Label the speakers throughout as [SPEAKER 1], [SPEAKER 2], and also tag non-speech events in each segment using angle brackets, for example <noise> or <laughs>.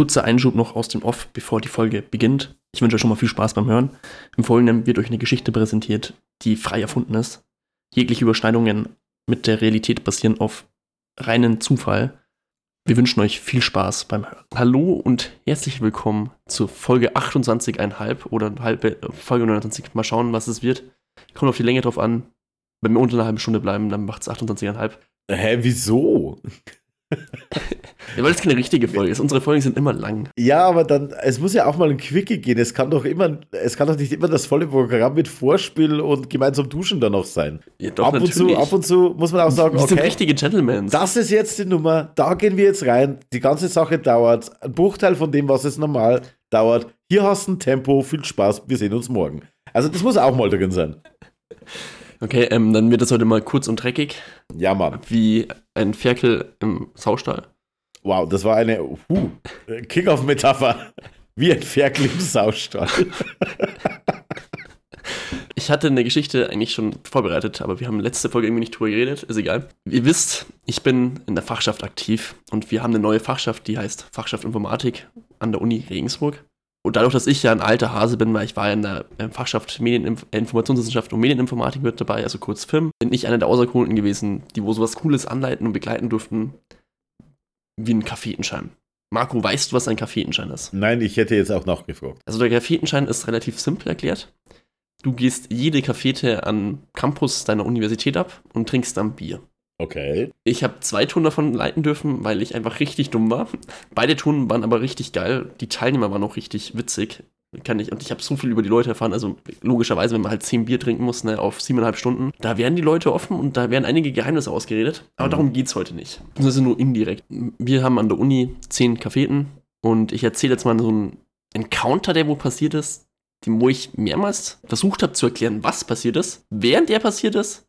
[SPEAKER 1] Kurzer Einschub noch aus dem Off, bevor die Folge beginnt. Ich wünsche euch schon mal viel Spaß beim Hören. Im Folgenden wird euch eine Geschichte präsentiert, die frei erfunden ist. Jegliche Überschneidungen mit der Realität basieren auf reinen Zufall. Wir wünschen euch viel Spaß beim Hören. Hallo und herzlich willkommen zur Folge 28,5 oder halbe, Folge 29. Mal schauen, was es wird. Kommt auf die Länge drauf an. Wenn wir unter einer halben Stunde bleiben, dann macht es 28,5.
[SPEAKER 2] Hä, wieso?
[SPEAKER 1] Ja, weil es keine richtige Folge ist. Unsere Folgen sind immer lang.
[SPEAKER 2] Ja, aber dann, es muss ja auch mal ein Quickie gehen. Es kann doch immer, es kann doch nicht immer das volle Programm mit Vorspiel und gemeinsam duschen dann noch sein.
[SPEAKER 1] Ja, doch,
[SPEAKER 2] ab und zu, ab und zu muss man auch sagen,
[SPEAKER 1] wir
[SPEAKER 2] okay,
[SPEAKER 1] sind richtige Gentlemen.
[SPEAKER 2] das ist jetzt die Nummer, da gehen wir jetzt rein. Die ganze Sache dauert ein Bruchteil von dem, was es normal dauert. Hier hast du ein Tempo, viel Spaß, wir sehen uns morgen. Also das muss auch mal drin sein.
[SPEAKER 1] Okay, ähm, dann wird das heute mal kurz und dreckig.
[SPEAKER 2] Ja, Mann.
[SPEAKER 1] Wie ein Ferkel im Saustall.
[SPEAKER 2] Wow, das war eine uh, Kick-Off-Metapher. Wie ein Ferkel im Saustall. <laughs>
[SPEAKER 1] Ich hatte eine Geschichte eigentlich schon vorbereitet, aber wir haben letzte Folge irgendwie nicht drüber geredet. Ist egal. Ihr wisst, ich bin in der Fachschaft aktiv und wir haben eine neue Fachschaft, die heißt Fachschaft Informatik an der Uni Regensburg. Und dadurch, dass ich ja ein alter Hase bin, weil ich war ja in der Fachschaft Medieninf Informationswissenschaft und Medieninformatik mit dabei, also kurz FIM, bin ich einer der Auserkorenen gewesen, die wo sowas Cooles anleiten und begleiten durften, wie ein Kaffeetenschein. Marco, weißt du, was ein Kaffeetenschein ist?
[SPEAKER 2] Nein, ich hätte jetzt auch nachgefragt.
[SPEAKER 1] Also der Kaffeetenschein ist relativ simpel erklärt. Du gehst jede Kaffeete an Campus deiner Universität ab und trinkst dann Bier.
[SPEAKER 2] Okay.
[SPEAKER 1] Ich habe zwei Touren davon leiten dürfen, weil ich einfach richtig dumm war. Beide Touren waren aber richtig geil. Die Teilnehmer waren auch richtig witzig. Kann ich, und ich habe so viel über die Leute erfahren. Also logischerweise, wenn man halt zehn Bier trinken muss, ne, auf siebeneinhalb Stunden, da werden die Leute offen und da werden einige Geheimnisse ausgeredet. Aber
[SPEAKER 2] Mhm.
[SPEAKER 1] darum geht's heute nicht. Das ist nur indirekt. Wir haben an der Uni zehn Cafeten und ich erzähle jetzt mal so einen Encounter, der wo passiert ist, dem, wo ich mehrmals versucht habe zu erklären, was passiert ist, während der passiert ist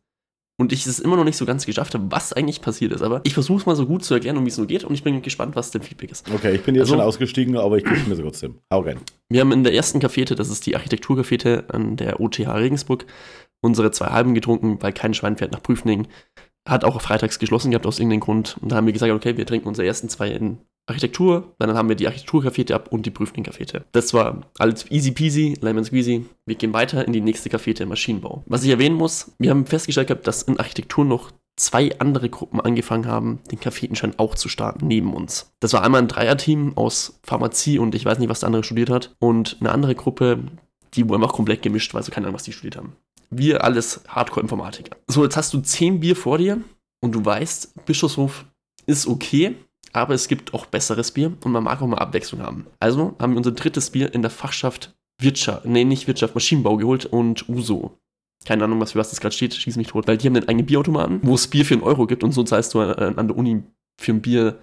[SPEAKER 1] und ich es immer noch nicht so ganz geschafft habe, was eigentlich passiert ist. Aber ich versuche es mal so gut zu erklären, um wie es nur geht und ich bin gespannt, was dein Feedback ist.
[SPEAKER 2] Okay, ich bin jetzt
[SPEAKER 1] Also-
[SPEAKER 2] schon ausgestiegen, aber ich gebe mir trotzdem. Hau rein.
[SPEAKER 1] Wir haben in der ersten Cafete, das ist die Architekturcafete an der OTH Regensburg, unsere zwei Halben getrunken, weil kein Schwein fährt nach Prüfning. Hat auch freitags geschlossen gehabt aus irgendeinem Grund. Und da haben wir gesagt, okay, wir trinken unsere ersten zwei in Architektur, dann haben wir die Architekturcafete ab und die Prüfling-Cafete. Das war alles easy peasy, lemon squeezy. Wir gehen weiter in die nächste Cafete Maschinenbau. Was ich erwähnen muss, wir haben festgestellt gehabt, dass in Architektur noch zwei andere Gruppen angefangen haben, den Cafetenschein auch zu starten, neben uns. Das war einmal ein Dreierteam aus Pharmazie und ich weiß nicht, was der andere studiert hat. Und eine andere Gruppe, die wohl einfach komplett gemischt war, also keine Ahnung, was die studiert haben. Wir alles Hardcore-Informatiker. So, jetzt hast du zehn Bier vor dir und du weißt, Bischofshof ist okay, aber es gibt auch besseres Bier und man mag auch mal Abwechslung haben. Also haben wir unser drittes Bier in der Fachschaft Wirtschaft, nee, nicht Wirtschaft, Maschinenbau geholt und Uso. Keine Ahnung, was für was das gerade steht, schieß mich tot, weil die haben einen eigenen Bierautomaten, wo es Bier für einen Euro gibt und so zahlst du äh, an der Uni für ein Bier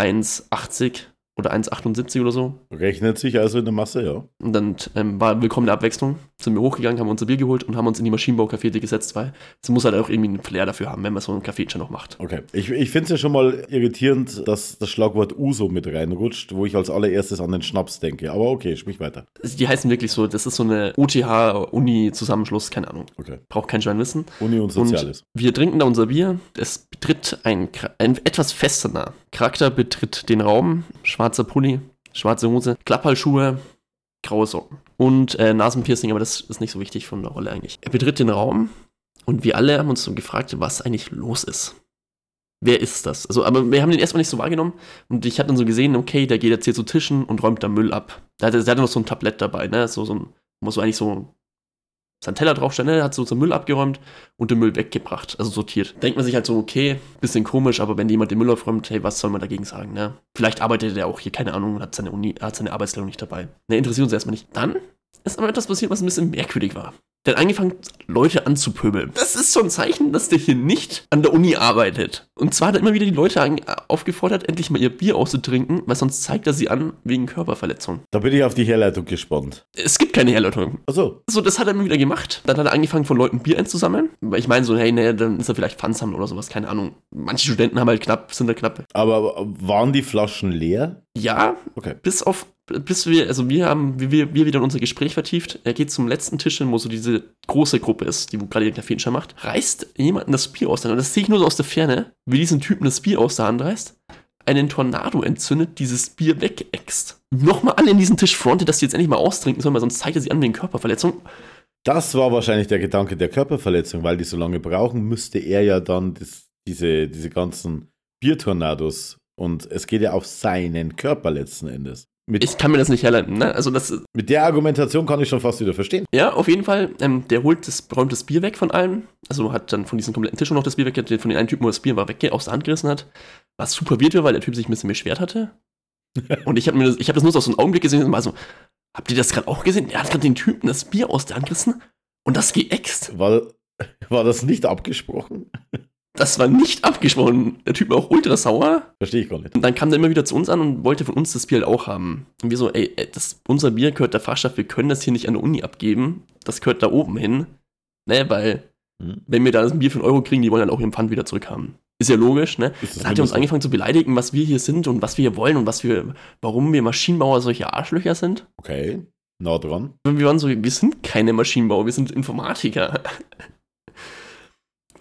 [SPEAKER 1] 1,80 oder 1,78 oder so.
[SPEAKER 2] Rechnet sich also in der Masse, ja.
[SPEAKER 1] Und dann ähm, war willkommene Abwechslung. Sind wir hochgegangen, haben unser Bier geholt und haben uns in die Maschinenbau-Cafete gesetzt, weil es muss halt auch irgendwie einen Flair dafür haben, wenn man so einen Kaffeechen noch macht.
[SPEAKER 2] Okay. Ich, ich finde es ja schon mal irritierend, dass das Schlagwort Uso mit reinrutscht, wo ich als allererstes an den Schnaps denke. Aber okay, sprich weiter.
[SPEAKER 1] Also Die heißen wirklich so, das ist so eine OTH-Uni-Zusammenschluss, keine Ahnung.
[SPEAKER 2] Okay.
[SPEAKER 1] Braucht kein Schwein wissen.
[SPEAKER 2] Uni und Soziales.
[SPEAKER 1] Und wir trinken da unser Bier. Es betritt ein, ein etwas festener Charakter, betritt den Raum. Schwarzer Pulli, schwarze Hose, Klapphalschuhe, graue Socken und äh, Nasenpiercing, aber das ist nicht so wichtig von der Rolle eigentlich. Er betritt den Raum und wir alle haben uns so gefragt, was eigentlich los ist. Wer ist das? Also, aber wir haben den erstmal nicht so wahrgenommen und ich habe dann so gesehen, okay, der geht jetzt hier zu Tischen und räumt da Müll ab. Da hatte, der hatte noch so ein Tablett dabei, ne? So, so ein, so eigentlich so sein Teller draufsteht, ne? Hat so seinen Müll abgeräumt und den Müll weggebracht, also sortiert. Denkt man sich halt so, okay, bisschen komisch, aber wenn jemand den Müll aufräumt, hey, was soll man dagegen sagen, ne? Vielleicht arbeitet er auch hier, keine Ahnung, hat seine Uni, hat seine Arbeitskleidung nicht dabei. Ne, interessiert uns erstmal nicht. Dann ist aber etwas passiert, was ein bisschen merkwürdig war. Der hat angefangen, Leute anzupöbeln. Das ist so ein Zeichen, dass der hier nicht an der Uni arbeitet. Und zwar hat er immer wieder die Leute aufgefordert, endlich mal ihr Bier auszutrinken, weil sonst zeigt er sie an wegen Körperverletzung.
[SPEAKER 2] Da bin ich auf die Herleitung gespannt.
[SPEAKER 1] Es gibt keine Herleitung.
[SPEAKER 2] Achso,
[SPEAKER 1] So, das hat er immer wieder gemacht. Dann hat er angefangen, von Leuten Bier einzusammeln. Weil ich meine so, hey, ne, dann ist er vielleicht Pfandsammler oder sowas, keine Ahnung. Manche Studenten haben halt knapp, sind da knapp.
[SPEAKER 2] aber waren die Flaschen leer?
[SPEAKER 1] Ja,
[SPEAKER 2] Okay.
[SPEAKER 1] bis auf, bis wir, also wir haben, wie wir, wir wieder unser Gespräch vertieft. Er geht zum letzten Tisch hin, wo so diese große Gruppe ist, die gerade den Kaffeeschein macht. Reißt jemanden das Bier aus der Hand. Und das sehe ich nur so aus der Ferne, wie diesen Typen das Bier aus der Hand reißt. einen Tornado entzündet, dieses Bier wegäxt. Nochmal alle in diesen Tisch frontet, dass die jetzt endlich mal austrinken sollen, weil sonst zeigt er sie an wegen Körperverletzung.
[SPEAKER 2] Das war wahrscheinlich der Gedanke der Körperverletzung, weil die so lange brauchen, müsste er ja dann das, diese, diese ganzen Biertornados und es geht ja auf seinen Körper letzten Endes. Mit,
[SPEAKER 1] Ich kann mir das nicht herleiten, ne? Also das,
[SPEAKER 2] mit der Argumentation kann ich schon fast wieder verstehen.
[SPEAKER 1] ja, auf jeden Fall, ähm, der holt das, räumt das Bier weg von allen. Also hat dann von diesem kompletten Tisch noch das Bier weg, von den einen Typen, wo das Bier war, weg, aus der Hand gerissen hat. Was super weird war, weil der Typ sich ein bisschen beschwert hatte. <laughs> Und ich habe mir das, ich habe das nur so aus so einem Augenblick gesehen und war so, habt ihr das gerade auch gesehen? Er hat gerade den Typen das Bier aus der Hand gerissen und das geäxt.
[SPEAKER 2] War, war das nicht abgesprochen?
[SPEAKER 1] Das war nicht abgesprochen. Der Typ war auch ultra sauer.
[SPEAKER 2] Verstehe ich gar nicht.
[SPEAKER 1] Und dann kam der immer wieder zu uns an und wollte von uns das Bier halt auch haben. Und wir so, ey, ey, das, unser Bier gehört der Fachschaft, wir können das hier nicht an der Uni abgeben. Das gehört da oben hin. Ne, weil,
[SPEAKER 2] Hm.
[SPEAKER 1] wenn wir da das Bier für einen Euro kriegen, die wollen dann auch ihren Pfand wieder zurückhaben. Ist ja logisch, ne? Dann hat er uns angefangen zu beleidigen, was wir hier sind und was wir hier wollen und was wir, warum wir Maschinenbauer solche Arschlöcher sind.
[SPEAKER 2] Okay, nah dran.
[SPEAKER 1] Wir waren so, wir sind keine Maschinenbauer, wir sind Informatiker.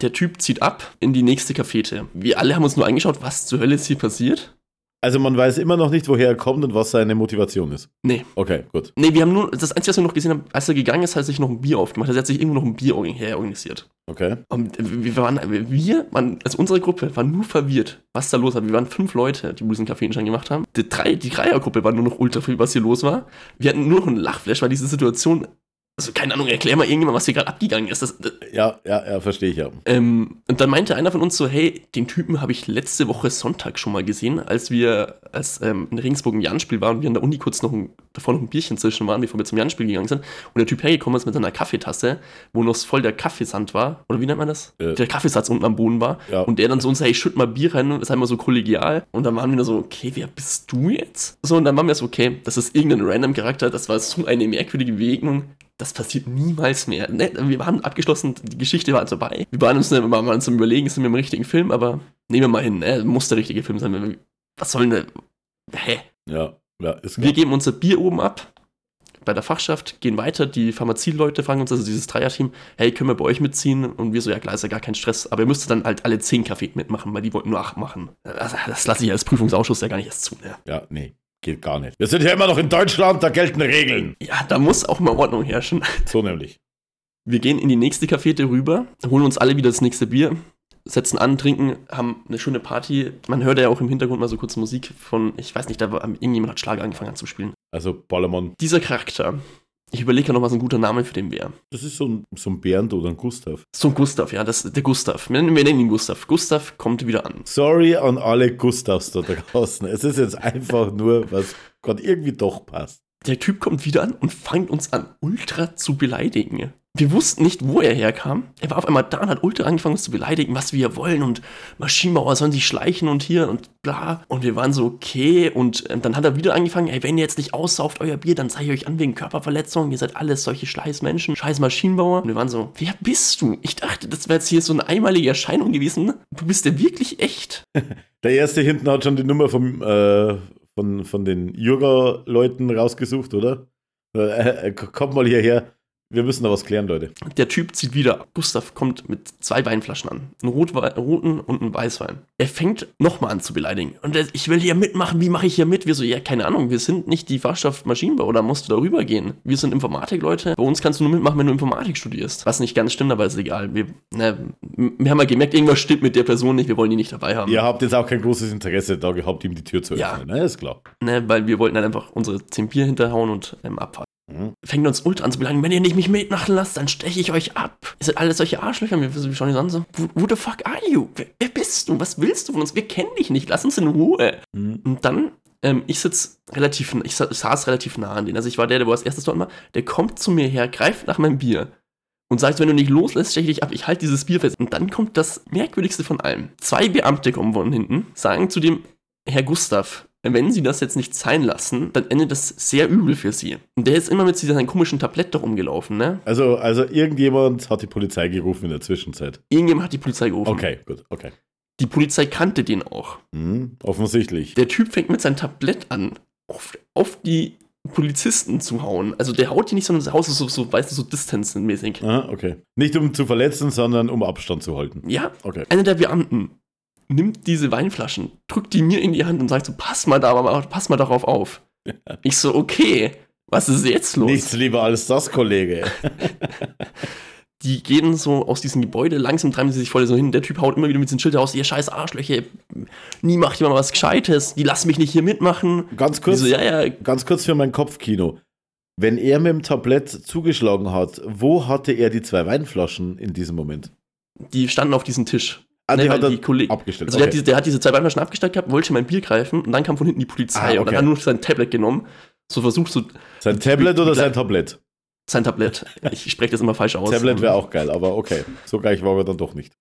[SPEAKER 1] Der Typ zieht ab in die nächste Cafete. Wir alle haben uns nur angeschaut, was zur Hölle ist hier passiert.
[SPEAKER 2] Also man weiß immer noch nicht, woher er kommt und was seine Motivation ist.
[SPEAKER 1] Nee.
[SPEAKER 2] Okay, gut.
[SPEAKER 1] Nee, wir haben nur, das Einzige, was wir noch gesehen haben, als er gegangen ist, hat er sich noch ein Bier aufgemacht. Er hat sich irgendwo noch ein Bier organ- herorganisiert.
[SPEAKER 2] Okay.
[SPEAKER 1] Und wir waren, wir, waren, also unsere Gruppe war nur verwirrt, was da los war. Wir waren fünf Leute, die diesen Kaffeeschein gemacht haben. Die, drei, die Dreiergruppe war nur noch ultra viel, was hier los war. Wir hatten nur noch einen Lachflash, weil diese Situation, also keine Ahnung, erklär mal irgendjemand, was hier gerade abgegangen ist. Das, das,
[SPEAKER 2] Ja, ja, ja, verstehe ich ja.
[SPEAKER 1] ähm, und dann meinte einer von uns so, hey, den Typen habe ich letzte Woche Sonntag schon mal gesehen, als wir, als ähm, in Regensburg ein Jan-Spiel waren und wir an der Uni kurz noch ein, davor noch ein Bierchen zwischen waren, bevor wir zum Jan-Spiel gegangen sind. Und der Typ hergekommen ist mit seiner Kaffeetasse, wo noch voll der Kaffeesand war. Oder wie nennt man das?
[SPEAKER 2] Äh.
[SPEAKER 1] der Kaffeesatz unten am Boden war.
[SPEAKER 2] Ja.
[SPEAKER 1] Und der dann so uns, hey, schütt mal Bier rein, das ist einmal so kollegial. Und dann waren wir nur so, okay, wer bist du jetzt? So, und dann waren wir so, okay, das ist irgendein random Charakter, das war so eine merkwürdige Begegnung. Das passiert niemals mehr. Ne? Wir waren abgeschlossen, die Geschichte war also vorbei. Wir waren uns, wir waren am Überlegen, sind wir im richtigen Film, aber nehmen wir mal hin, ne? muss der richtige Film sein. Was soll denn, hä?
[SPEAKER 2] Ja, ja, ist klar.
[SPEAKER 1] Wir geben unser Bier oben ab bei der Fachschaft, gehen weiter, die Pharmazieleute fragen uns, also dieses Dreierteam, hey, können wir bei euch mitziehen? Und wir so, ja klar, ist ja gar kein Stress, aber ihr müsst dann halt alle zehn Kaffee mitmachen, weil die wollten nur acht machen. Das, das lasse ich als Prüfungsausschuss ja gar nicht erst zu. Ne?
[SPEAKER 2] Ja, nee, geht gar nicht. Wir sind ja immer noch in Deutschland, da gelten Regeln.
[SPEAKER 1] Ja, da muss auch mal Ordnung herrschen.
[SPEAKER 2] So nämlich.
[SPEAKER 1] Wir gehen in die nächste Cafete rüber, holen uns alle wieder das nächste Bier, setzen an, trinken, haben eine schöne Party. Man hört ja auch im Hintergrund mal so kurz Musik von, ich weiß nicht, da war irgendjemand hat Schlager angefangen an zu spielen.
[SPEAKER 2] Also Ballermann,
[SPEAKER 1] Dieser Charakter, ich überlege ja noch, was ein guter Name für den wäre.
[SPEAKER 2] das ist so ein, so ein Bernd oder ein Gustav.
[SPEAKER 1] So ein Gustav, ja, das der Gustav. Wir nennen, wir nennen ihn Gustav. Gustav kommt wieder an.
[SPEAKER 2] Sorry an alle Gustavs da draußen. Es ist jetzt einfach nur, was gerade irgendwie doch passt.
[SPEAKER 1] Der Typ kommt wieder an und fängt uns an, ultra zu beleidigen. Wir wussten nicht, wo er herkam. Er war auf einmal da und hat ultra angefangen, uns zu beleidigen, was wir wollen und Maschinenbauer sollen sich schleichen und hier und bla. Und wir waren so, okay. Und ähm, dann hat er wieder angefangen, ey, wenn ihr jetzt nicht aussauft euer Bier, dann zeige ich euch an wegen Körperverletzung. Ihr seid alles solche scheiß Menschen, scheiß Maschinenbauer. Und wir waren so, wer bist du? Ich dachte, das wäre jetzt hier so eine einmalige Erscheinung gewesen. Du bist ja wirklich echt. <laughs>
[SPEAKER 2] Der erste hinten hat schon die Nummer vom, äh, von, von den Jura-Leuten rausgesucht, oder? Äh, äh, kommt mal hierher. Wir müssen da was klären, Leute.
[SPEAKER 1] Der Typ zieht wieder ab. Gustav kommt mit zwei Weinflaschen an. Einen Rotwe roten und einen Weißwein. Er fängt nochmal an zu beleidigen. Und er, ich will hier mitmachen. Wie mache ich hier mit? Wir so, ja, keine Ahnung. Wir sind nicht die Fachschaft Maschinenbau. Da musst du darüber gehen. Wir sind Informatikleute. Bei uns kannst du nur mitmachen, wenn du Informatik studierst. Was nicht ganz stimmt, aber ist egal. Wir, ne, wir haben ja gemerkt, irgendwas stimmt mit der Person nicht. Wir wollen die nicht dabei haben.
[SPEAKER 2] Ihr habt jetzt auch kein großes Interesse da gehabt, ihm die Tür zu
[SPEAKER 1] Ja.
[SPEAKER 2] öffnen. Ne? Ist klar.
[SPEAKER 1] Ne, weil wir wollten dann einfach unsere 10 Bier hinterhauen und ähm, abfahren.
[SPEAKER 2] Mhm.
[SPEAKER 1] fängt uns ultra an zu beleidigen, wenn ihr nicht mich mitmachen lasst, dann steche ich euch ab. Ihr seid alle solche Arschlöcher, wir, schauen uns an so, who, the fuck are you? Wer, wer bist du? Was willst du von uns? Wir kennen dich nicht, lass uns in Ruhe.
[SPEAKER 2] Mhm.
[SPEAKER 1] Und dann, ähm, ich sitz relativ, ich sa- saß relativ nah an den, also ich war der, der wo als erstes dort war, der kommt zu mir her, greift nach meinem Bier und sagt, wenn du nicht loslässt, steche ich dich ab, ich halte dieses Bier fest. Und dann kommt das Merkwürdigste von allem. Zwei Beamte kommen von hinten, sagen zu dem Herr Gustav, wenn Sie das jetzt nicht sein lassen, dann endet das sehr übel für Sie. Und der ist immer mit seinem komischen Tablett da rumgelaufen, ne?
[SPEAKER 2] Also, also irgendjemand hat die Polizei gerufen in der Zwischenzeit.
[SPEAKER 1] Irgendjemand hat die Polizei gerufen.
[SPEAKER 2] Okay, gut, okay.
[SPEAKER 1] Die Polizei kannte den auch.
[SPEAKER 2] Mhm. Offensichtlich.
[SPEAKER 1] Der Typ fängt mit seinem Tablett an, auf, auf die Polizisten zu hauen. Also der haut die nicht, sondern der haut so, so, weißt du, so distanzenmäßig.
[SPEAKER 2] Aha, okay. Nicht um zu verletzen, sondern um Abstand zu halten.
[SPEAKER 1] Ja,
[SPEAKER 2] Okay.
[SPEAKER 1] einer der Beamten nimmt diese Weinflaschen, drückt die mir in die Hand und sagt so, pass mal da, pass mal darauf auf. Ich so, okay, was ist jetzt los?
[SPEAKER 2] Nichts lieber als das, Kollege. <laughs>
[SPEAKER 1] die gehen so aus diesem Gebäude, langsam treiben sie sich voll so hin. Der Typ haut immer wieder mit den Schildern aus, ihr scheiß Arschlöcher, nie macht jemand was Gescheites, die lassen mich nicht hier mitmachen.
[SPEAKER 2] Ganz kurz,
[SPEAKER 1] so, ja, ja.
[SPEAKER 2] ganz kurz für mein Kopfkino. Wenn er mit dem Tablett zugeschlagen hat, wo hatte er die zwei Weinflaschen in diesem Moment?
[SPEAKER 1] Die standen auf diesem Tisch.
[SPEAKER 2] Ah, die
[SPEAKER 1] Ne,
[SPEAKER 2] hat
[SPEAKER 1] die Kollegen-
[SPEAKER 2] abgestellt.
[SPEAKER 1] Also der,
[SPEAKER 2] okay.
[SPEAKER 1] hat diese, der hat diese zwei Weinflaschen abgestellt gehabt, wollte mein Bier greifen und dann kam von hinten die Polizei
[SPEAKER 2] Ah,
[SPEAKER 1] und dann
[SPEAKER 2] okay.
[SPEAKER 1] hat er nur sein Tablet genommen, so versucht so
[SPEAKER 2] sein Tablet oder sein Tablett?
[SPEAKER 1] sein Tablet. Ich spreche das immer falsch aus.
[SPEAKER 2] Tablet wäre auch geil, aber okay. So gleich war er dann doch nicht.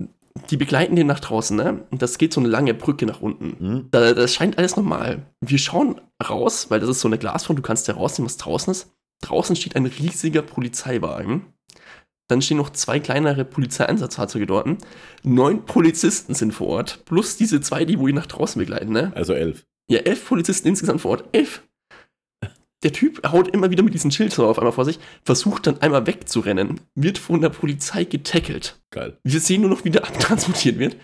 [SPEAKER 1] Die begleiten den nach draußen, ne? Und das geht so eine lange Brücke nach unten.
[SPEAKER 2] Hm?
[SPEAKER 1] Da, das scheint alles normal. Wir schauen raus, weil das ist so eine Glasfront, du kannst ja rausnehmen, was draußen ist. Draußen steht ein riesiger Polizeiwagen. Dann stehen noch zwei kleinere Polizeieinsatzfahrzeuge dort. Neun Polizisten sind vor Ort, plus diese zwei, die wo ihn nach draußen begleiten, ne?
[SPEAKER 2] Also elf.
[SPEAKER 1] Ja, elf Polizisten insgesamt vor Ort. Elf. Der Typ haut immer wieder mit diesem Schild so auf einmal vor sich, versucht dann einmal wegzurennen, wird von der Polizei getackelt.
[SPEAKER 2] Geil.
[SPEAKER 1] Wir sehen nur noch, wie der abtransportiert wird.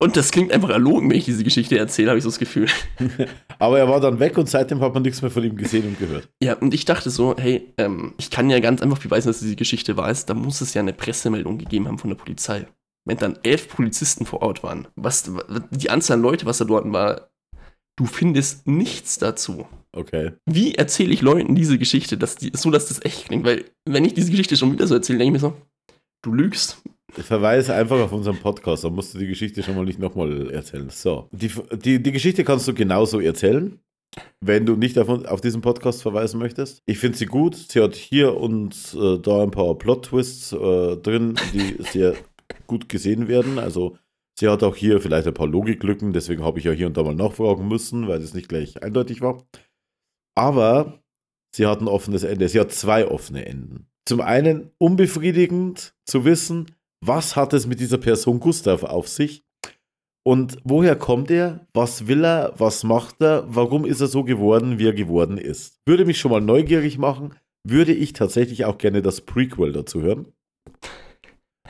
[SPEAKER 1] Und das klingt einfach erlogen, wenn ich diese Geschichte erzähle, habe ich so das Gefühl. <laughs>
[SPEAKER 2] Aber er war dann weg und seitdem hat man nichts mehr von ihm gesehen und gehört.
[SPEAKER 1] Ja, und ich dachte so, hey, ähm, ich kann ja ganz einfach beweisen, dass diese Geschichte wahr ist. Da muss es ja eine Pressemeldung gegeben haben von der Polizei. Wenn dann elf Polizisten vor Ort waren, was die Anzahl an Leute, was da dort war, du findest nichts dazu.
[SPEAKER 2] Okay.
[SPEAKER 1] Wie erzähle ich Leuten diese Geschichte, dass die, so dass das echt klingt? Weil, wenn ich diese Geschichte schon wieder so erzähle, denke ich mir so, du lügst.
[SPEAKER 2] Verweise einfach auf unseren Podcast, dann musst du die Geschichte schon mal nicht nochmal erzählen. So. Die, die, die Geschichte kannst du genauso erzählen, wenn du nicht auf, auf diesen Podcast verweisen möchtest. Ich finde sie gut. Sie hat hier und äh, da ein paar Plot-Twists äh, drin, die sehr gut gesehen werden. Also sie hat auch hier vielleicht ein paar Logiklücken, deswegen habe ich ja hier und da mal nachfragen müssen, weil es nicht gleich eindeutig war. Aber sie hat ein offenes Ende. Sie hat zwei offene Enden. Zum einen unbefriedigend zu wissen, was hat es mit dieser Person Gustav auf sich? Und woher kommt er? Was will er? Was macht er? Warum ist er so geworden, wie er geworden ist? Würde mich schon mal neugierig machen. Würde ich tatsächlich auch gerne das Prequel dazu hören.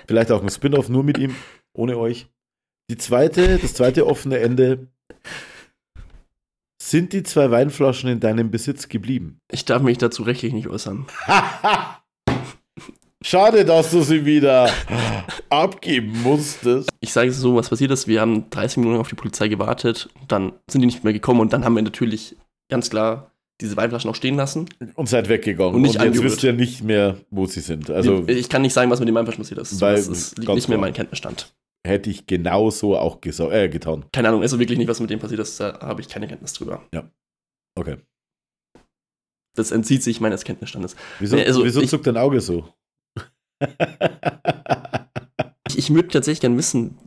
[SPEAKER 2] Vielleicht auch ein Spin-off nur mit ihm, ohne euch. Die zweite, das zweite offene Ende. Sind die zwei Weinflaschen in deinem Besitz geblieben?
[SPEAKER 1] Ich darf mich dazu rechtlich nicht äußern. <laughs>
[SPEAKER 2] Schade, dass du sie wieder abgeben musstest.
[SPEAKER 1] Ich sage es so, was passiert ist, wir haben 30 Minuten auf die Polizei gewartet, dann sind die nicht mehr gekommen und dann haben wir natürlich ganz klar diese Weinflaschen auch stehen lassen.
[SPEAKER 2] Und seid weggegangen.
[SPEAKER 1] Und nicht
[SPEAKER 2] jetzt
[SPEAKER 1] angerührt.
[SPEAKER 2] wisst ihr nicht mehr, wo sie sind. Also
[SPEAKER 1] ich kann nicht sagen, was mit den Weinflaschen passiert ist.
[SPEAKER 2] Weil-
[SPEAKER 1] das liegt nicht mehr in meinem Kenntnisstand.
[SPEAKER 2] hätte ich genauso auch äh, getan.
[SPEAKER 1] Keine Ahnung, also wirklich nicht, was mit dem passiert ist, da habe ich keine Kenntnis drüber.
[SPEAKER 2] Okay.
[SPEAKER 1] Das entzieht sich meines Kenntnisstandes.
[SPEAKER 2] Wieso,
[SPEAKER 1] Nee, also
[SPEAKER 2] wieso
[SPEAKER 1] ich-
[SPEAKER 2] zuckt dein Auge so?
[SPEAKER 1] Ich, ich würde tatsächlich gerne wissen,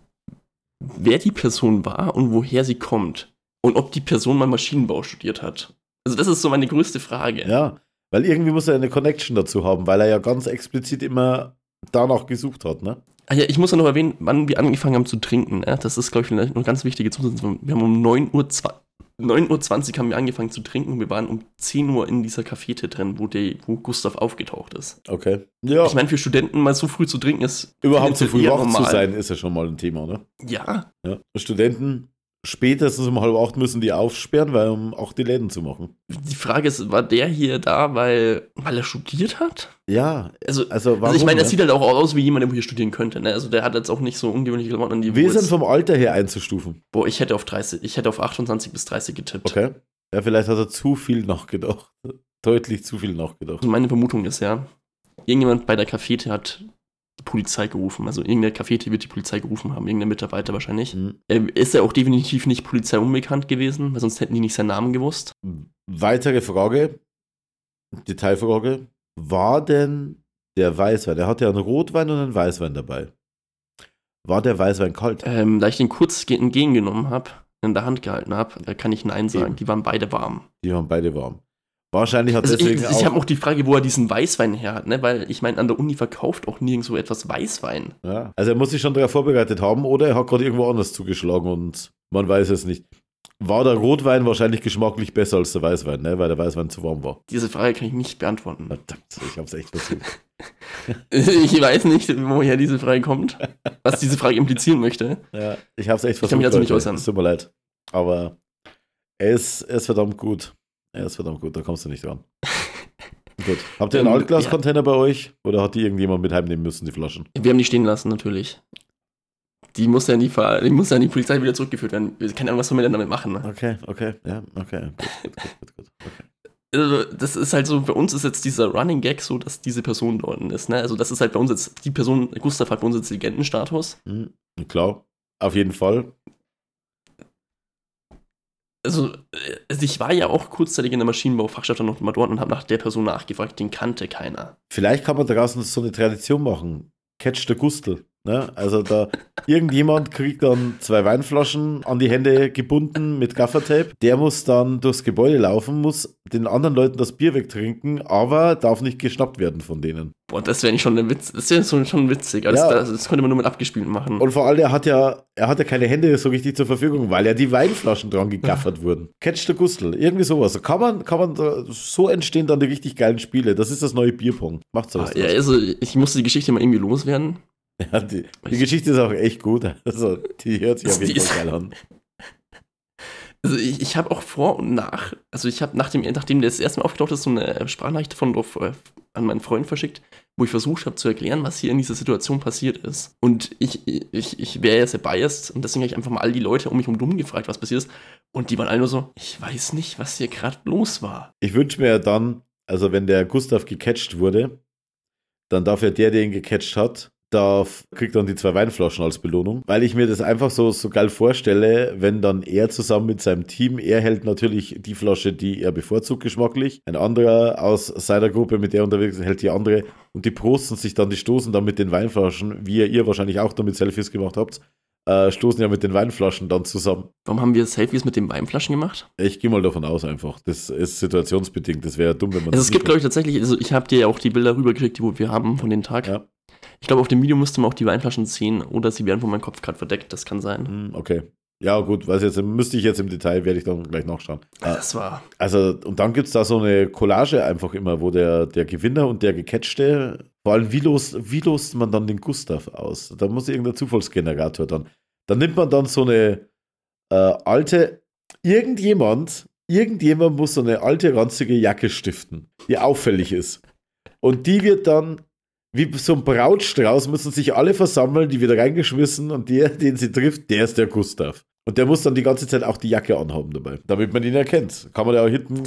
[SPEAKER 1] wer die Person war und woher sie kommt. Und ob die Person mal Maschinenbau studiert hat. Also das ist so meine größte Frage.
[SPEAKER 2] ja, weil irgendwie muss er eine Connection dazu haben, weil er ja ganz explizit immer danach gesucht hat, ne?
[SPEAKER 1] Ah ja, ich muss ja noch erwähnen, wann wir angefangen haben zu trinken. Ne? Das ist, glaube ich, eine ganz wichtige Zusatz. Wir haben um 9 Uhr, 9.20 Uhr haben wir angefangen zu trinken. Wir waren um 10 Uhr in dieser Cafete drin, wo, der, wo Gustav aufgetaucht ist.
[SPEAKER 2] Okay. Ja,
[SPEAKER 1] Ich meine, für Studenten mal so früh zu trinken ist
[SPEAKER 2] überhaupt so früh wach zu sein, ist ja schon mal ein Thema, ne?
[SPEAKER 1] Ja,
[SPEAKER 2] Ja. Studenten spätestens um halb acht müssen die aufsperren, weil um auch die Läden zu machen.
[SPEAKER 1] die Frage ist, war der hier da, weil, weil er studiert hat?
[SPEAKER 2] Ja,
[SPEAKER 1] Also,
[SPEAKER 2] also warum?
[SPEAKER 1] also ich meine,
[SPEAKER 2] ne?
[SPEAKER 1] das sieht halt auch aus wie jemand, der hier studieren könnte. Ne? Also der hat jetzt auch nicht so ungewöhnliche Klamotten an die
[SPEAKER 2] Wir sind vom Alter her einzustufen.
[SPEAKER 1] Boah, ich hätte auf 30, ich hätte auf 28 bis 30 getippt.
[SPEAKER 2] Okay. Ja, vielleicht hat er zu viel nachgedacht. <laughs> Deutlich zu viel nachgedacht.
[SPEAKER 1] Also meine Vermutung ist ja, irgendjemand bei der Cafete hat Polizei gerufen. Also irgendeine Cafete wird die Polizei gerufen haben, irgendein Mitarbeiter wahrscheinlich.
[SPEAKER 2] Mhm.
[SPEAKER 1] Ähm, ist er auch definitiv nicht Polizei unbekannt gewesen, weil sonst hätten die nicht seinen Namen gewusst.
[SPEAKER 2] Weitere Frage, Detailfrage. War denn der Weißwein, er hatte ja einen Rotwein und einen Weißwein dabei. War der Weißwein kalt?
[SPEAKER 1] Ähm, da ich den kurz ge- entgegengenommen habe, in der Hand gehalten habe, kann ich Nein sagen.
[SPEAKER 2] Eben.
[SPEAKER 1] Die waren beide warm.
[SPEAKER 2] Die waren beide warm. Wahrscheinlich hat
[SPEAKER 1] Also ich,
[SPEAKER 2] deswegen
[SPEAKER 1] ich habe
[SPEAKER 2] auch,
[SPEAKER 1] die Frage, wo er diesen Weißwein her hat, ne? weil ich meine, an der Uni verkauft auch nirgendwo etwas Weißwein.
[SPEAKER 2] ja, also er muss sich schon darauf vorbereitet haben oder er hat gerade irgendwo anders zugeschlagen und man weiß es nicht. war der Rotwein wahrscheinlich geschmacklich besser als der Weißwein, ne? weil der Weißwein zu warm war.
[SPEAKER 1] Diese Frage kann ich nicht beantworten.
[SPEAKER 2] Verdammt, ich hab's echt versucht. <laughs>
[SPEAKER 1] ich weiß nicht, woher diese Frage kommt, was diese Frage implizieren möchte.
[SPEAKER 2] Ja, ich hab's echt
[SPEAKER 1] Ich kann
[SPEAKER 2] versucht.
[SPEAKER 1] mich dazu nicht äußern.
[SPEAKER 2] Es tut mir leid. Aber er ist, er ist verdammt gut. Er ist verdammt gut, da kommst du nicht dran. <laughs> gut. Habt ihr einen
[SPEAKER 1] Ähm,
[SPEAKER 2] Altglas-Container bei euch? Oder hat die irgendjemand mit heimnehmen müssen, die Flaschen?
[SPEAKER 1] Wir haben die stehen lassen, natürlich. Die muss ja in die, die, muss ja in die Polizei wieder zurückgeführt werden. Keine Ahnung, was sollen wir denn damit machen? Ne?
[SPEAKER 2] Okay, okay, ja, okay. Gut, gut, gut, gut. Okay.
[SPEAKER 1] Also, das ist halt so, bei uns ist jetzt dieser Running Gag so, dass diese Person dort ist. Ne? Also, das ist halt bei uns jetzt, die Person, Gustav hat bei uns jetzt Legendenstatus.
[SPEAKER 2] Hm, klar, auf jeden Fall.
[SPEAKER 1] Also, äh, ich war ja auch kurzzeitig in der Maschinenbaufachschaft noch mal dort und habe nach der Person nachgefragt, den kannte keiner.
[SPEAKER 2] Vielleicht kann man draußen so eine Tradition machen. Catch the Gustel. Ne? Also da irgendjemand kriegt dann zwei Weinflaschen an die Hände gebunden mit Gaffertape. Der muss dann durchs Gebäude laufen, muss den anderen Leuten das Bier wegtrinken, aber darf nicht geschnappt werden von denen.
[SPEAKER 1] Boah, das wäre nicht schon ein Witz. Das wäre schon, witzig. Also,
[SPEAKER 2] Ja.
[SPEAKER 1] das, das könnte man nur mit abgespielten machen.
[SPEAKER 2] Und vor allem, er hat ja, er hat ja keine Hände so richtig zur Verfügung, weil ja die Weinflaschen dran gegaffert <laughs> wurden. Catch the Gustel, irgendwie sowas. Kann man, kann man, da- so entstehen dann die richtig geilen Spiele. Das ist das neue Bierpong. Macht sowas.
[SPEAKER 1] Ah, ja, also, ich musste die Geschichte mal irgendwie loswerden.
[SPEAKER 2] Ja, die, die Geschichte ist auch echt gut. Also, die hört sich auf jeden Fall geil an.
[SPEAKER 1] Also ich, ich habe auch vor und nach, also ich habe nachdem, nachdem der das erste Mal aufgetaucht ist, so eine Sprachnachricht von äh, an meinen Freund verschickt, wo ich versucht habe zu erklären, was hier in dieser Situation passiert ist. Und ich, ich, ich wäre ja sehr biased und deswegen habe ich einfach mal all die Leute um mich herum dumm gefragt, was passiert ist. Und die waren alle nur so, ich weiß nicht, was hier gerade los war.
[SPEAKER 2] Ich wünsche mir ja dann, also wenn der Gustav gecatcht wurde, dann darf ja der, der ihn gecatcht hat, darf, kriegt dann die zwei Weinflaschen als Belohnung, weil ich mir das einfach so, so geil vorstelle, wenn dann er zusammen mit seinem Team, er hält natürlich die Flasche, die er bevorzugt geschmacklich, ein anderer aus seiner Gruppe, mit der er unterwegs ist, hält die andere und die prosten sich dann, die stoßen dann mit den Weinflaschen, wie ihr, wahrscheinlich auch damit Selfies gemacht habt, äh, stoßen ja mit den Weinflaschen dann zusammen.
[SPEAKER 1] Warum haben wir Selfies mit den Weinflaschen gemacht?
[SPEAKER 2] Ich gehe mal davon aus einfach. Das ist situationsbedingt. Das wäre dumm, wenn man
[SPEAKER 1] Also
[SPEAKER 2] das
[SPEAKER 1] es gibt, glaube ich, tatsächlich, also ich habe dir ja auch die Bilder rübergekriegt, die wir haben von dem Tag.
[SPEAKER 2] Ja.
[SPEAKER 1] Ich glaube, auf dem Video müsste man auch die Weinflaschen sehen oder sie werden von meinem Kopf gerade verdeckt, das kann sein.
[SPEAKER 2] Hm, Okay. Ja, gut, weiß jetzt, müsste ich jetzt im Detail, werde ich dann gleich nachschauen. Ah,
[SPEAKER 1] Das war,
[SPEAKER 2] Also, und dann gibt es da so eine Collage einfach immer, wo der, der Gewinner und der Gecatchte, vor allem, wie lost, wie lost man dann den Gustav aus? Da muss irgendein Zufallsgenerator dann. Dann nimmt man dann so eine äh, alte, irgendjemand, irgendjemand muss so eine alte, ranzige Jacke stiften, die auffällig ist. Und die wird dann, wie so ein Brautstrauß, müssen sich alle versammeln, die wird reingeschmissen und der, den sie trifft, der ist der Gustav. Und der muss dann die ganze Zeit auch die Jacke anhaben dabei, damit man ihn erkennt. Kann man ja auch hinten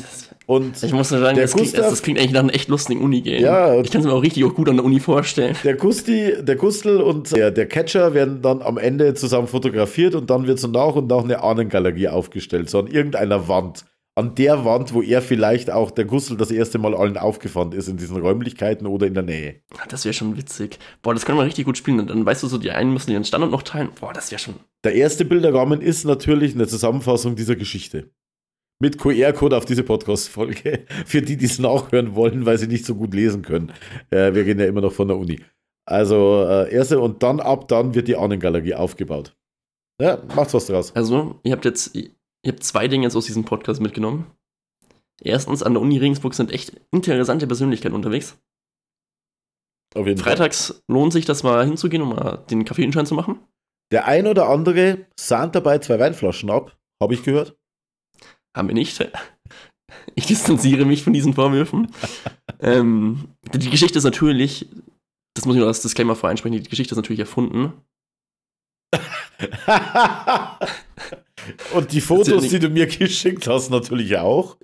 [SPEAKER 2] und
[SPEAKER 1] ich muss nur sagen,
[SPEAKER 2] Der
[SPEAKER 1] das klingt,
[SPEAKER 2] Gustav-
[SPEAKER 1] das klingt eigentlich nach einem echt lustigen Uni-Game.
[SPEAKER 2] Ja,
[SPEAKER 1] ich kann es mir auch richtig auch gut an der Uni vorstellen.
[SPEAKER 2] der Gusti, der Gustel und der, der Catcher werden dann am Ende zusammen fotografiert und dann wird so nach und nach eine Ahnengalerie aufgestellt, so an irgendeiner Wand. An der Wand, wo er vielleicht auch der Gustel das erste Mal allen aufgefahren ist, in diesen Räumlichkeiten oder in der Nähe.
[SPEAKER 1] Das wäre schon witzig. Boah, das können wir richtig gut spielen. Und dann weißt du so, die einen müssen ihren Standort noch teilen. Boah, das wäre schon.
[SPEAKER 2] Der erste Bilderrahmen ist natürlich eine Zusammenfassung dieser Geschichte. Mit QR-Code auf diese Podcast-Folge, <laughs> für die, die es nachhören wollen, weil sie nicht so gut lesen können. Äh, wir gehen ja immer noch von der Uni. Also, äh, erste und dann ab dann wird die Ahnengalerie aufgebaut. Ja, macht's was draus.
[SPEAKER 1] Also, ihr habt jetzt, ihr habt zwei Dinge jetzt aus diesem Podcast mitgenommen. Erstens, an der Uni Regensburg sind echt interessante Persönlichkeiten unterwegs.
[SPEAKER 2] Auf jeden Fall.
[SPEAKER 1] Freitags lohnt sich das mal hinzugehen, um mal den Kaffeeschein zu machen.
[SPEAKER 2] Der ein oder andere sahnt dabei zwei Weinflaschen ab, habe ich gehört.
[SPEAKER 1] Haben wir nicht. <laughs> Ich distanziere mich von diesen Vorwürfen. <laughs> ähm, die Geschichte ist natürlich, das muss ich noch als Disclaimer voreinsprechen, die Geschichte ist natürlich erfunden. <laughs> <laughs>
[SPEAKER 2] und die Fotos, die du mir geschickt hast, natürlich auch.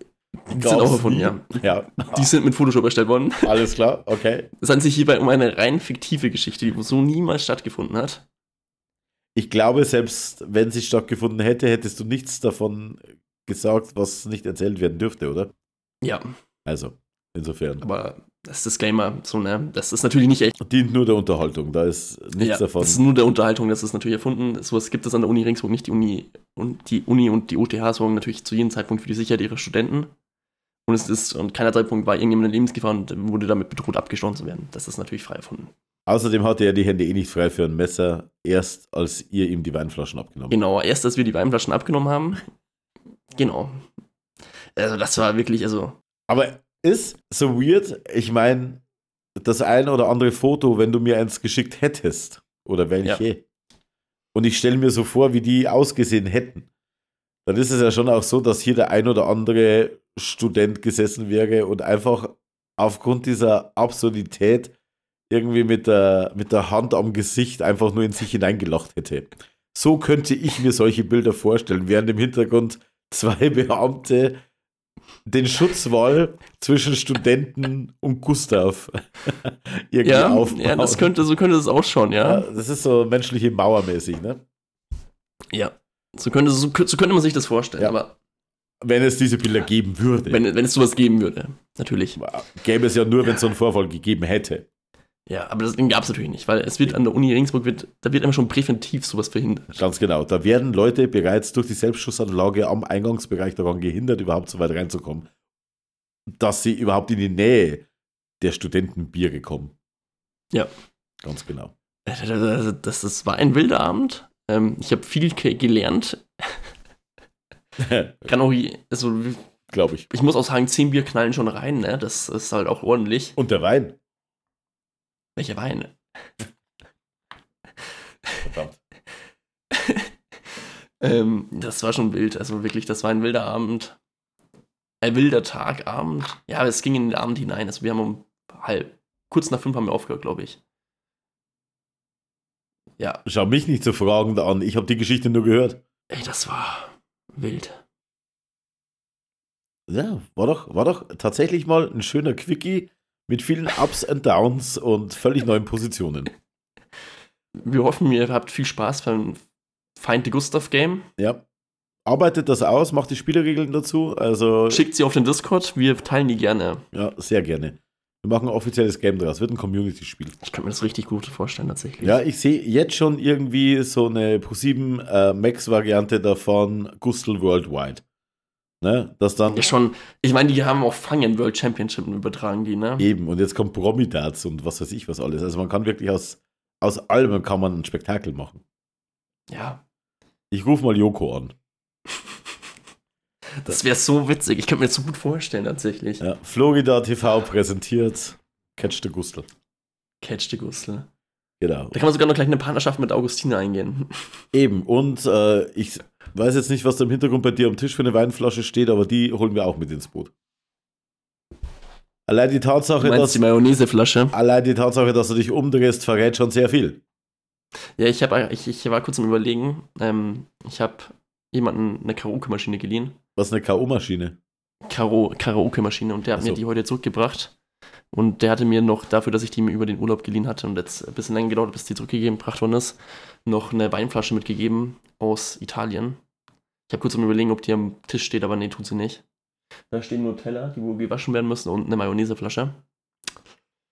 [SPEAKER 1] Die sind auch erfunden, ja.
[SPEAKER 2] Ja,
[SPEAKER 1] Die sind mit Photoshop erstellt worden.
[SPEAKER 2] alles klar, okay.
[SPEAKER 1] Es handelt sich hierbei um eine rein fiktive Geschichte, die so niemals stattgefunden hat.
[SPEAKER 2] Ich glaube, selbst wenn sie stattgefunden hätte, hättest du nichts davon gesagt, was nicht erzählt werden dürfte, oder?
[SPEAKER 1] Ja,
[SPEAKER 2] Also, insofern.
[SPEAKER 1] aber das Disclaimer, so, ne, das ist natürlich nicht echt.
[SPEAKER 2] Dient nur der Unterhaltung, da ist nichts
[SPEAKER 1] ja,
[SPEAKER 2] davon.
[SPEAKER 1] Das ist nur der Unterhaltung, das ist natürlich erfunden. Sowas gibt es an der Uni Regensburg nicht. Die Uni und die Uni und die OTH sorgen natürlich zu jedem Zeitpunkt für die Sicherheit ihrer Studenten. Und es ist, und keiner Zeitpunkt war irgendjemand in Lebensgefahr und wurde damit bedroht, abgestochen zu werden. Das ist natürlich frei erfunden.
[SPEAKER 2] Außerdem hatte er die Hände eh nicht frei für ein Messer, erst als ihr ihm die Weinflaschen abgenommen habt.
[SPEAKER 1] Genau, erst als wir die Weinflaschen abgenommen haben, Genau. Also das war wirklich, also.
[SPEAKER 2] Aber ist so weird, ich meine, das ein oder andere Foto, wenn du mir eins geschickt hättest, oder welche, ja. und ich stelle mir so vor, wie die ausgesehen hätten, dann ist es ja schon auch so, dass hier der ein oder andere Student gesessen wäre und einfach aufgrund dieser Absurdität irgendwie mit der, mit der Hand am Gesicht einfach nur in sich hineingelacht hätte. So könnte ich mir solche Bilder vorstellen, während im Hintergrund zwei <laughs> Beamte den Schutzwall zwischen Studenten und Gustav <laughs>
[SPEAKER 1] irgendwie ja, aufbauen. Ja, das könnte, so könnte es ausschauen, ja. ja.
[SPEAKER 2] Das ist so menschliche Mauermäßig, ne?
[SPEAKER 1] Ja. So könnte, so, so könnte man sich das vorstellen, ja. aber.
[SPEAKER 2] Wenn es diese Bilder geben würde.
[SPEAKER 1] Wenn, wenn es sowas geben würde, natürlich.
[SPEAKER 2] Gäbe es ja nur, wenn es so einen Vorfall gegeben hätte.
[SPEAKER 1] Ja, aber das gab es natürlich nicht, weil es wird an der Uni Regensburg, wird, da wird immer schon präventiv sowas verhindert.
[SPEAKER 2] Ganz genau. Da werden Leute bereits durch die Selbstschussanlage am Eingangsbereich daran gehindert, überhaupt so weit reinzukommen, dass sie überhaupt in die Nähe der Studentenbiere kommen.
[SPEAKER 1] Ja.
[SPEAKER 2] Ganz genau.
[SPEAKER 1] Das, das war ein wilder Abend. Ähm, ich habe viel gelernt. <laughs> Kann auch, also,
[SPEAKER 2] glaube ich.
[SPEAKER 1] Ich muss auch sagen, 10 Bier knallen schon rein, ne? Das ist halt auch ordentlich.
[SPEAKER 2] Und der Wein.
[SPEAKER 1] Welche Weine? Verdammt. <laughs> ähm, das war schon wild. Also wirklich, das war ein wilder Abend. Ein wilder Tagabend. Ja, aber es ging in den Abend hinein. Also wir haben um halb, kurz nach fünf haben wir aufgehört, glaube ich.
[SPEAKER 2] Ja. Schau mich nicht so fragend an. Ich habe die Geschichte nur gehört.
[SPEAKER 1] Ey, das war wild.
[SPEAKER 2] Ja, war doch, war doch tatsächlich mal ein schöner Quickie mit vielen Ups und Downs und völlig neuen Positionen.
[SPEAKER 1] Wir hoffen, ihr habt viel Spaß beim Find the Gustav Game.
[SPEAKER 2] Ja. Arbeitet das aus, macht die Spielregeln dazu. Also
[SPEAKER 1] Schickt sie auf den Discord, wir teilen die gerne.
[SPEAKER 2] Ja, sehr gerne. Wir machen ein offizielles Game draus, wird ein Community-Spiel.
[SPEAKER 1] Ich kann mir das richtig gut vorstellen, tatsächlich.
[SPEAKER 2] Ja, ich sehe jetzt schon irgendwie so eine Pro7 äh, Max-Variante davon, Gustel Worldwide. Ne? Das dann.
[SPEAKER 1] Ja, schon. Ich meine, die haben auch Fangen World Championship übertragen, die, ne?
[SPEAKER 2] Eben, und jetzt kommt Promidarts und was weiß ich was alles. Also man kann wirklich aus, aus allem kann man ein Spektakel machen.
[SPEAKER 1] Ja.
[SPEAKER 2] Ich rufe mal Joko an. <laughs>
[SPEAKER 1] das wäre so witzig. Ich könnte mir das so gut vorstellen, tatsächlich.
[SPEAKER 2] Ja, Florida TV präsentiert Catch the Gustel.
[SPEAKER 1] Catch the Gustel.
[SPEAKER 2] Genau.
[SPEAKER 1] Da kann man sogar noch gleich eine Partnerschaft mit Augustine eingehen.
[SPEAKER 2] Eben, und äh, ich weiß jetzt nicht, was da im Hintergrund bei dir am Tisch für eine Weinflasche steht, aber die holen wir auch mit ins Boot. Allein die Tatsache,
[SPEAKER 1] du dass. die Mayonnaiseflasche.
[SPEAKER 2] Allein die Tatsache, dass du dich umdrehst, verrät schon sehr viel.
[SPEAKER 1] Ja, ich, hab, ich, ich war kurz am Überlegen. Ähm, ich habe jemanden eine Karaoke-Maschine geliehen.
[SPEAKER 2] Was ist eine K.O.-Maschine?
[SPEAKER 1] Karaoke-Maschine und der hat so. mir die heute zurückgebracht. Und der hatte mir noch dafür, dass ich die mir über den Urlaub geliehen hatte und jetzt ein bisschen länger gedauert, bis die zurückgegeben gebracht worden ist, noch eine Weinflasche mitgegeben aus Italien. Ich habe kurz am überlegen, ob die am Tisch steht, aber nee, tut sie nicht. Da stehen nur Teller, die wohl gewaschen werden müssen und eine Mayonnaiseflasche.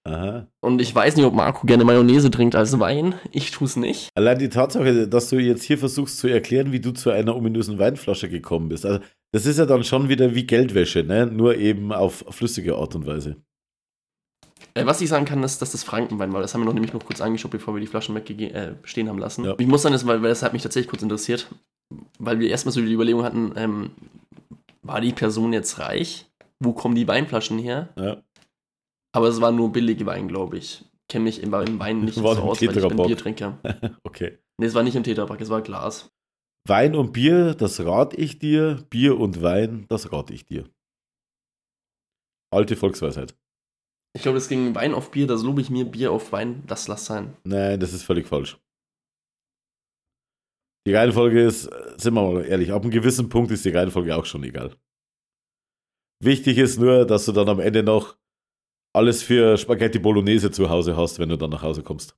[SPEAKER 2] Aha.
[SPEAKER 1] Und ich weiß nicht, ob Marco gerne Mayonnaise trinkt als Wein. Ich tue es nicht.
[SPEAKER 2] Allein die Tatsache, dass du jetzt hier versuchst zu erklären, wie du zu einer ominösen Weinflasche gekommen bist. Also, das ist ja dann schon wieder wie Geldwäsche, ne? Nur eben auf flüssige Art und Weise.
[SPEAKER 1] Äh, was ich sagen kann, ist, dass das Frankenwein war. Das haben wir noch nämlich noch kurz angeschaut, bevor wir die Flaschen äh, stehen haben lassen. Ja. Ich muss sagen, das, weil, weil das hat mich tatsächlich kurz interessiert, weil wir erstmal so die Überlegung hatten, ähm, war die Person jetzt reich? Wo kommen die Weinflaschen her?
[SPEAKER 2] Ja.
[SPEAKER 1] Aber es war nur billige Wein, glaube ich. Kenne mich im, im Wein nicht <laughs>
[SPEAKER 2] war so aus, weil ich bin
[SPEAKER 1] Biertrinker. <laughs>
[SPEAKER 2] okay.
[SPEAKER 1] Nee, es war nicht im Tetrapack, es war Glas.
[SPEAKER 2] Wein und Bier, das rate ich dir. Bier und Wein, das rate ich dir. Alte Volksweisheit.
[SPEAKER 1] Ich glaube, es ging Wein auf Bier, das lobe ich mir, Bier auf Wein, das lass sein.
[SPEAKER 2] Nein, das ist völlig falsch. Die Reihenfolge ist, sind wir mal ehrlich, ab einem gewissen Punkt ist die Reihenfolge auch schon egal. Wichtig ist nur, dass du dann am Ende noch alles für Spaghetti Bolognese zu Hause hast, wenn du dann nach Hause kommst.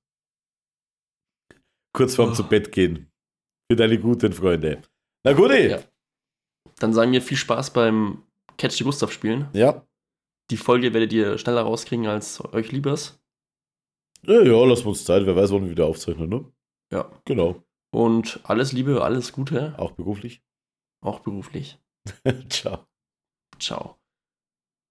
[SPEAKER 2] Kurz vorm oh. zu Bett gehen. Für deine guten Freunde. Na gut, ja.
[SPEAKER 1] Dann sagen wir viel Spaß beim Catch the Gustav spielen.
[SPEAKER 2] Ja
[SPEAKER 1] die Folge werdet ihr schneller rauskriegen, als euch lieb ist.
[SPEAKER 2] Ja, ja, lassen wir uns Zeit. Wer weiß, wann wir wieder aufzeichnen, ne?
[SPEAKER 1] Ja.
[SPEAKER 2] Genau.
[SPEAKER 1] Und alles Liebe, alles Gute.
[SPEAKER 2] Auch beruflich?
[SPEAKER 1] Auch beruflich. <laughs>
[SPEAKER 2] Ciao.
[SPEAKER 1] Ciao.